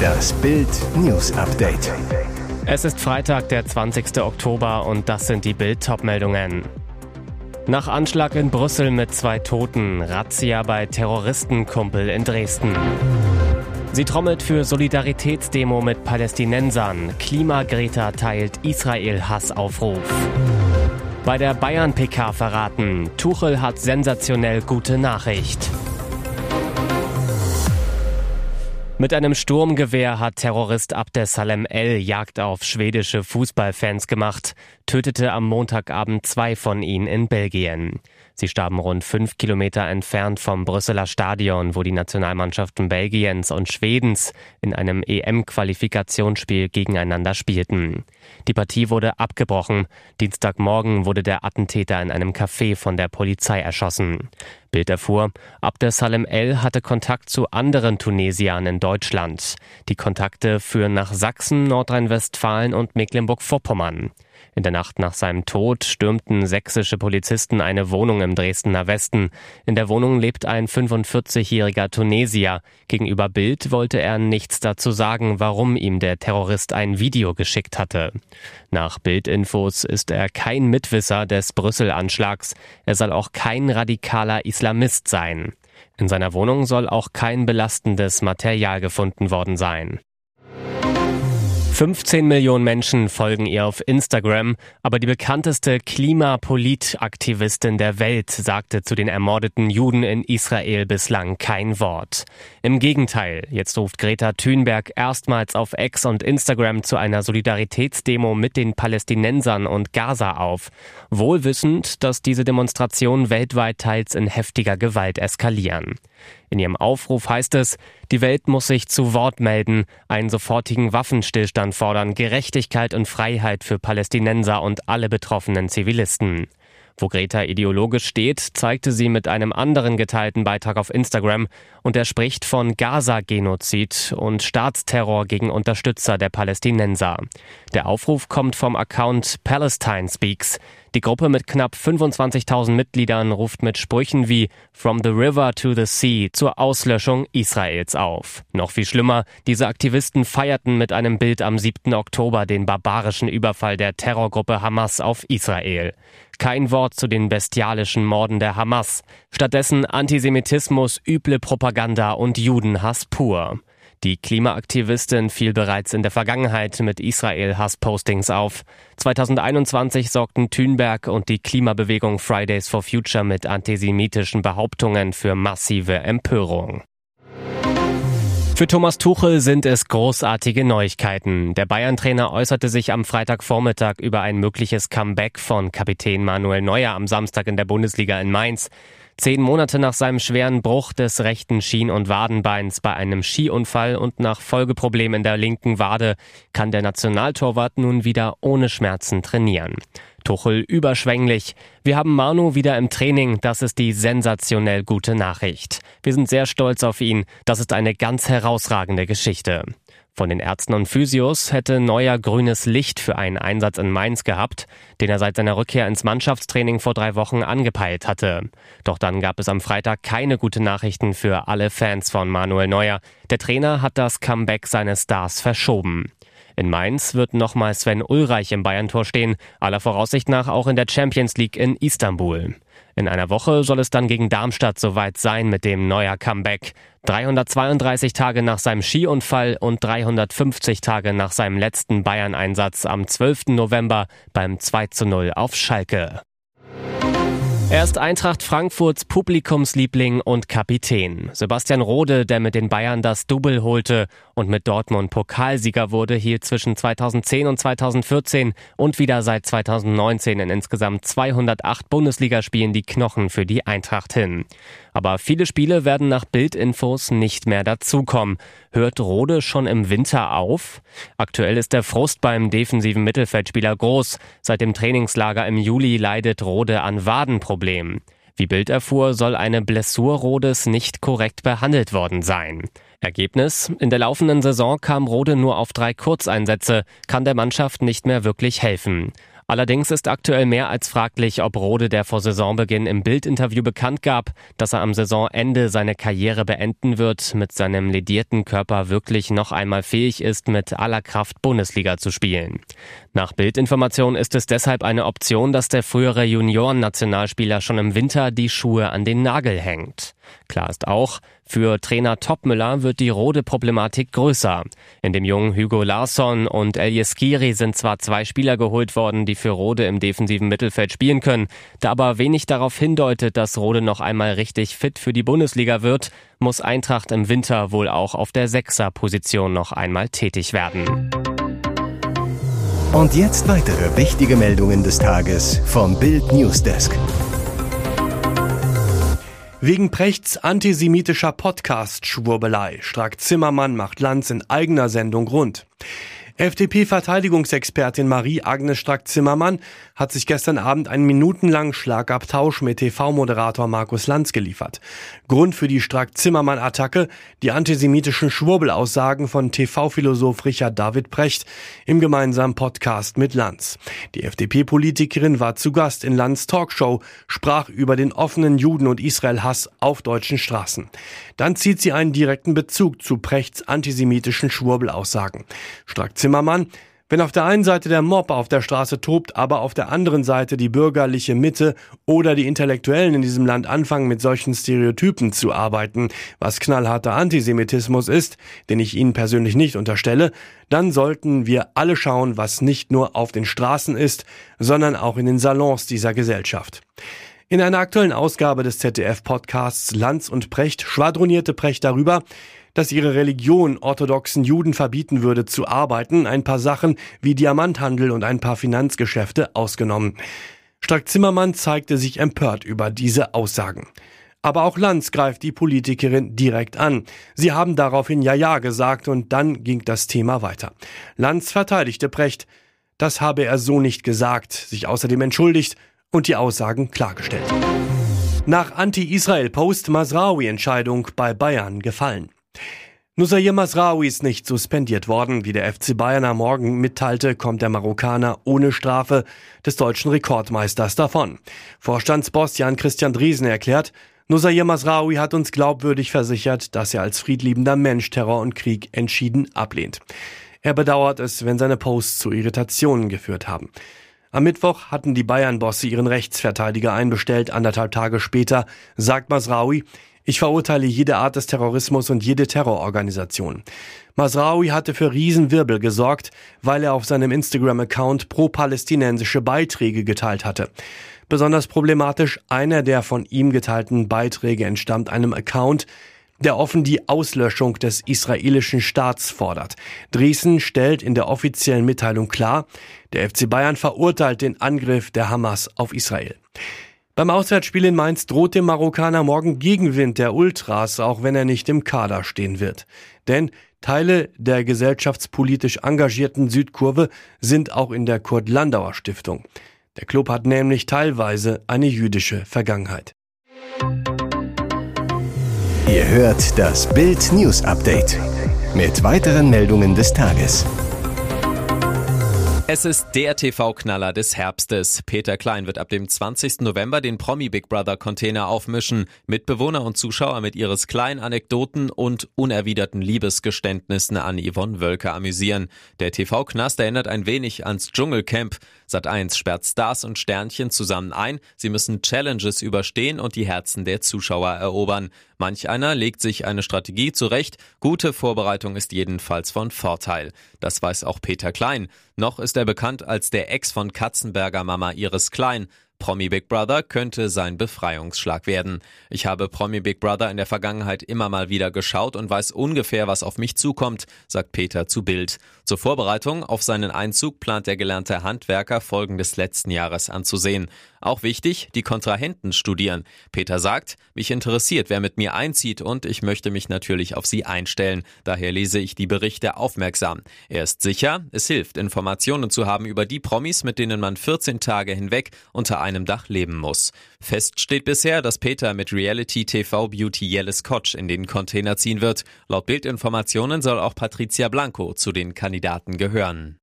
Das Bild News Update. Es ist Freitag, der 20. Oktober und das sind die Bild meldungen Nach Anschlag in Brüssel mit zwei Toten, Razzia bei Terroristenkumpel in Dresden. Sie trommelt für Solidaritätsdemo mit Palästinensern. Klimagreta teilt Israel-Hassaufruf. Bei der Bayern-PK verraten, Tuchel hat sensationell gute Nachricht. Mit einem Sturmgewehr hat Terrorist Abdesalem El Jagd auf schwedische Fußballfans gemacht, tötete am Montagabend zwei von ihnen in Belgien. Sie starben rund fünf Kilometer entfernt vom Brüsseler Stadion, wo die Nationalmannschaften Belgiens und Schwedens in einem EM-Qualifikationsspiel gegeneinander spielten. Die Partie wurde abgebrochen. Dienstagmorgen wurde der Attentäter in einem Café von der Polizei erschossen. Bild erfuhr, Abdesalem El hatte Kontakt zu anderen Tunesiern in Deutschland. Die Kontakte führen nach Sachsen, Nordrhein-Westfalen und Mecklenburg-Vorpommern. In der Nacht nach seinem Tod stürmten sächsische Polizisten eine Wohnung im Dresdner Westen. In der Wohnung lebt ein 45-jähriger Tunesier. Gegenüber Bild wollte er nichts dazu sagen, warum ihm der Terrorist ein Video geschickt hatte. Nach Bildinfos ist er kein Mitwisser des Brüssel-Anschlags. Er soll auch kein radikaler Islamist sein. In seiner Wohnung soll auch kein belastendes Material gefunden worden sein. 15 Millionen Menschen folgen ihr auf Instagram, aber die bekannteste Klimapolitaktivistin der Welt sagte zu den ermordeten Juden in Israel bislang kein Wort. Im Gegenteil, jetzt ruft Greta Thunberg erstmals auf X und Instagram zu einer Solidaritätsdemo mit den Palästinensern und Gaza auf, wohlwissend, dass diese Demonstrationen weltweit teils in heftiger Gewalt eskalieren. In ihrem Aufruf heißt es, die Welt muss sich zu Wort melden, einen sofortigen Waffenstillstand fordern, Gerechtigkeit und Freiheit für Palästinenser und alle betroffenen Zivilisten. Wo Greta ideologisch steht, zeigte sie mit einem anderen geteilten Beitrag auf Instagram und er spricht von Gaza-Genozid und Staatsterror gegen Unterstützer der Palästinenser. Der Aufruf kommt vom Account Palestine Speaks. Die Gruppe mit knapp 25.000 Mitgliedern ruft mit Sprüchen wie From the River to the Sea zur Auslöschung Israels auf. Noch viel schlimmer, diese Aktivisten feierten mit einem Bild am 7. Oktober den barbarischen Überfall der Terrorgruppe Hamas auf Israel. Kein Wort zu den bestialischen Morden der Hamas. Stattdessen Antisemitismus, üble Propaganda und Judenhass pur. Die Klimaaktivistin fiel bereits in der Vergangenheit mit Israel-Hass-Postings auf. 2021 sorgten Thünberg und die Klimabewegung Fridays for Future mit antisemitischen Behauptungen für massive Empörung. Für Thomas Tuchel sind es großartige Neuigkeiten. Der Bayern-Trainer äußerte sich am Freitagvormittag über ein mögliches Comeback von Kapitän Manuel Neuer am Samstag in der Bundesliga in Mainz. Zehn Monate nach seinem schweren Bruch des rechten Schien- und Wadenbeins bei einem Skiunfall und nach Folgeproblemen in der linken Wade kann der Nationaltorwart nun wieder ohne Schmerzen trainieren. Tuchel überschwänglich. Wir haben Manu wieder im Training. Das ist die sensationell gute Nachricht. Wir sind sehr stolz auf ihn. Das ist eine ganz herausragende Geschichte. Von den Ärzten und Physios hätte Neuer grünes Licht für einen Einsatz in Mainz gehabt, den er seit seiner Rückkehr ins Mannschaftstraining vor drei Wochen angepeilt hatte. Doch dann gab es am Freitag keine gute Nachrichten für alle Fans von Manuel Neuer. Der Trainer hat das Comeback seines Stars verschoben. In Mainz wird nochmal Sven Ulreich im Bayern-Tor stehen, aller Voraussicht nach auch in der Champions League in Istanbul. In einer Woche soll es dann gegen Darmstadt soweit sein mit dem neuer Comeback. 332 Tage nach seinem Skiunfall und 350 Tage nach seinem letzten Bayern-Einsatz am 12. November beim 2 zu 0 auf Schalke. Er ist Eintracht Frankfurts Publikumsliebling und Kapitän. Sebastian Rode, der mit den Bayern das Double holte und mit Dortmund Pokalsieger wurde, hielt zwischen 2010 und 2014 und wieder seit 2019 in insgesamt 208 Bundesligaspielen die Knochen für die Eintracht hin. Aber viele Spiele werden nach Bildinfos nicht mehr dazukommen. Hört Rode schon im Winter auf? Aktuell ist der Frust beim defensiven Mittelfeldspieler groß. Seit dem Trainingslager im Juli leidet Rode an Wadenproblemen. Wie Bild erfuhr, soll eine Blessur Rodes nicht korrekt behandelt worden sein. Ergebnis? In der laufenden Saison kam Rode nur auf drei Kurzeinsätze, kann der Mannschaft nicht mehr wirklich helfen. Allerdings ist aktuell mehr als fraglich, ob Rode, der vor Saisonbeginn im Bildinterview bekannt gab, dass er am Saisonende seine Karriere beenden wird, mit seinem ledierten Körper wirklich noch einmal fähig ist, mit aller Kraft Bundesliga zu spielen. Nach Bildinformation ist es deshalb eine Option, dass der frühere Junioren-Nationalspieler schon im Winter die Schuhe an den Nagel hängt. Klar ist auch, für Trainer Topmüller wird die Rode-Problematik größer. In dem jungen Hugo Larsson und Elias Skiri sind zwar zwei Spieler geholt worden, die für Rode im defensiven Mittelfeld spielen können, da aber wenig darauf hindeutet, dass Rode noch einmal richtig fit für die Bundesliga wird, muss Eintracht im Winter wohl auch auf der Sechser-Position noch einmal tätig werden. Und jetzt weitere wichtige Meldungen des Tages vom Bild Newsdesk. Wegen Prechts antisemitischer Podcast-Schwurbelei. Strack Zimmermann macht Lanz in eigener Sendung rund. FDP-Verteidigungsexpertin Marie-Agnes Strack-Zimmermann hat sich gestern Abend einen minutenlangen Schlagabtausch mit TV-Moderator Markus Lanz geliefert. Grund für die Strack-Zimmermann-Attacke die antisemitischen Schwurbelaussagen von TV-Philosoph Richard David Precht im gemeinsamen Podcast mit Lanz. Die FDP-Politikerin war zu Gast in Lanz Talkshow, sprach über den offenen Juden- und Israel-Hass auf deutschen Straßen. Dann zieht sie einen direkten Bezug zu Prechts antisemitischen Schwurbelaussagen. Strack Zimmermann, wenn auf der einen Seite der Mob auf der Straße tobt, aber auf der anderen Seite die bürgerliche Mitte oder die Intellektuellen in diesem Land anfangen, mit solchen Stereotypen zu arbeiten, was knallharter Antisemitismus ist, den ich Ihnen persönlich nicht unterstelle, dann sollten wir alle schauen, was nicht nur auf den Straßen ist, sondern auch in den Salons dieser Gesellschaft. In einer aktuellen Ausgabe des ZDF-Podcasts Lanz und Precht schwadronierte Precht darüber, dass ihre Religion orthodoxen Juden verbieten würde zu arbeiten, ein paar Sachen wie Diamanthandel und ein paar Finanzgeschäfte ausgenommen. Strack-Zimmermann zeigte sich empört über diese Aussagen. Aber auch Lanz greift die Politikerin direkt an. Sie haben daraufhin Ja-Ja gesagt und dann ging das Thema weiter. Lanz verteidigte Precht. Das habe er so nicht gesagt, sich außerdem entschuldigt und die Aussagen klargestellt. Nach Anti-Israel-Post Masraoui-Entscheidung bei Bayern gefallen. Nusayr Masraoui ist nicht suspendiert worden. Wie der FC Bayern am Morgen mitteilte, kommt der Marokkaner ohne Strafe des deutschen Rekordmeisters davon. Vorstandsboss Jan-Christian Driesen erklärt, Nusayr Masraoui hat uns glaubwürdig versichert, dass er als friedliebender Mensch Terror und Krieg entschieden ablehnt. Er bedauert es, wenn seine Posts zu Irritationen geführt haben. Am Mittwoch hatten die Bayern-Bosse ihren Rechtsverteidiger einbestellt. Anderthalb Tage später sagt Masraoui, ich verurteile jede Art des Terrorismus und jede Terrororganisation. Masraoui hatte für Riesenwirbel gesorgt, weil er auf seinem Instagram-Account pro-palästinensische Beiträge geteilt hatte. Besonders problematisch, einer der von ihm geteilten Beiträge entstammt einem Account, der offen die Auslöschung des israelischen Staats fordert. Driesen stellt in der offiziellen Mitteilung klar, der FC Bayern verurteilt den Angriff der Hamas auf Israel. Beim Auswärtsspiel in Mainz droht dem Marokkaner morgen Gegenwind der Ultras, auch wenn er nicht im Kader stehen wird. Denn Teile der gesellschaftspolitisch engagierten Südkurve sind auch in der Kurt-Landauer Stiftung. Der Club hat nämlich teilweise eine jüdische Vergangenheit. Ihr hört das Bild News Update mit weiteren Meldungen des Tages. Es ist der TV-Knaller des Herbstes. Peter Klein wird ab dem 20. November den Promi Big Brother Container aufmischen. Mitbewohner und Zuschauer mit ihres kleinen Anekdoten und unerwiderten Liebesgeständnissen an Yvonne Wölke amüsieren. Der TV-Knast erinnert ein wenig ans Dschungelcamp. Sat1 sperrt Stars und Sternchen zusammen ein. Sie müssen Challenges überstehen und die Herzen der Zuschauer erobern. Manch einer legt sich eine Strategie zurecht. Gute Vorbereitung ist jedenfalls von Vorteil. Das weiß auch Peter Klein. Noch ist er bekannt als der Ex von Katzenberger Mama Iris Klein. Promi Big Brother könnte sein Befreiungsschlag werden. Ich habe Promi Big Brother in der Vergangenheit immer mal wieder geschaut und weiß ungefähr, was auf mich zukommt, sagt Peter zu Bild. Zur Vorbereitung auf seinen Einzug plant der gelernte Handwerker Folgen des letzten Jahres anzusehen. Auch wichtig, die Kontrahenten studieren. Peter sagt, mich interessiert, wer mit mir einzieht und ich möchte mich natürlich auf sie einstellen. Daher lese ich die Berichte aufmerksam. Er ist sicher, es hilft, Informationen zu haben über die Promis, mit denen man 14 Tage hinweg unter einem Dach leben muss. Fest steht bisher, dass Peter mit Reality TV Beauty Yellis Koch in den Container ziehen wird. Laut Bildinformationen soll auch Patricia Blanco zu den Kandidaten gehören.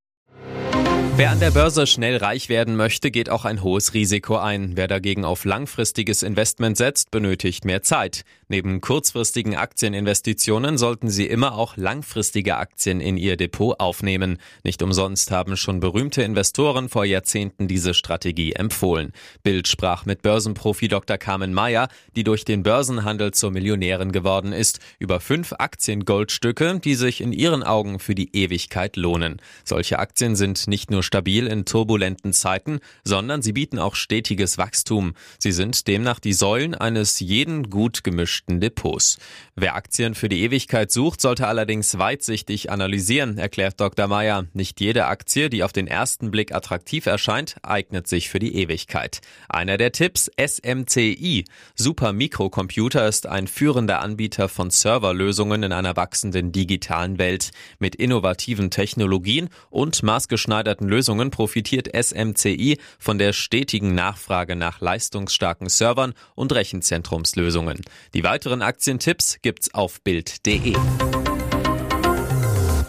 Wer an der Börse schnell reich werden möchte, geht auch ein hohes Risiko ein. Wer dagegen auf langfristiges Investment setzt, benötigt mehr Zeit. Neben kurzfristigen Aktieninvestitionen sollten Sie immer auch langfristige Aktien in Ihr Depot aufnehmen. Nicht umsonst haben schon berühmte Investoren vor Jahrzehnten diese Strategie empfohlen. Bild sprach mit Börsenprofi Dr. Carmen Meyer, die durch den Börsenhandel zur Millionärin geworden ist, über fünf Aktiengoldstücke, die sich in ihren Augen für die Ewigkeit lohnen. Solche Aktien sind nicht nur stabil in turbulenten Zeiten, sondern sie bieten auch stetiges Wachstum. Sie sind demnach die Säulen eines jeden gut gemischten Depots. Wer Aktien für die Ewigkeit sucht, sollte allerdings weitsichtig analysieren, erklärt Dr. Meyer. Nicht jede Aktie, die auf den ersten Blick attraktiv erscheint, eignet sich für die Ewigkeit. Einer der Tipps, SMCI. Super Mikrocomputer ist ein führender Anbieter von Serverlösungen in einer wachsenden digitalen Welt. Mit innovativen Technologien und maßgeschneiderten Lösungen Lösungen profitiert SMCI von der stetigen Nachfrage nach leistungsstarken Servern und Rechenzentrumslösungen. Die weiteren Aktientipps gibt's auf Bild.de.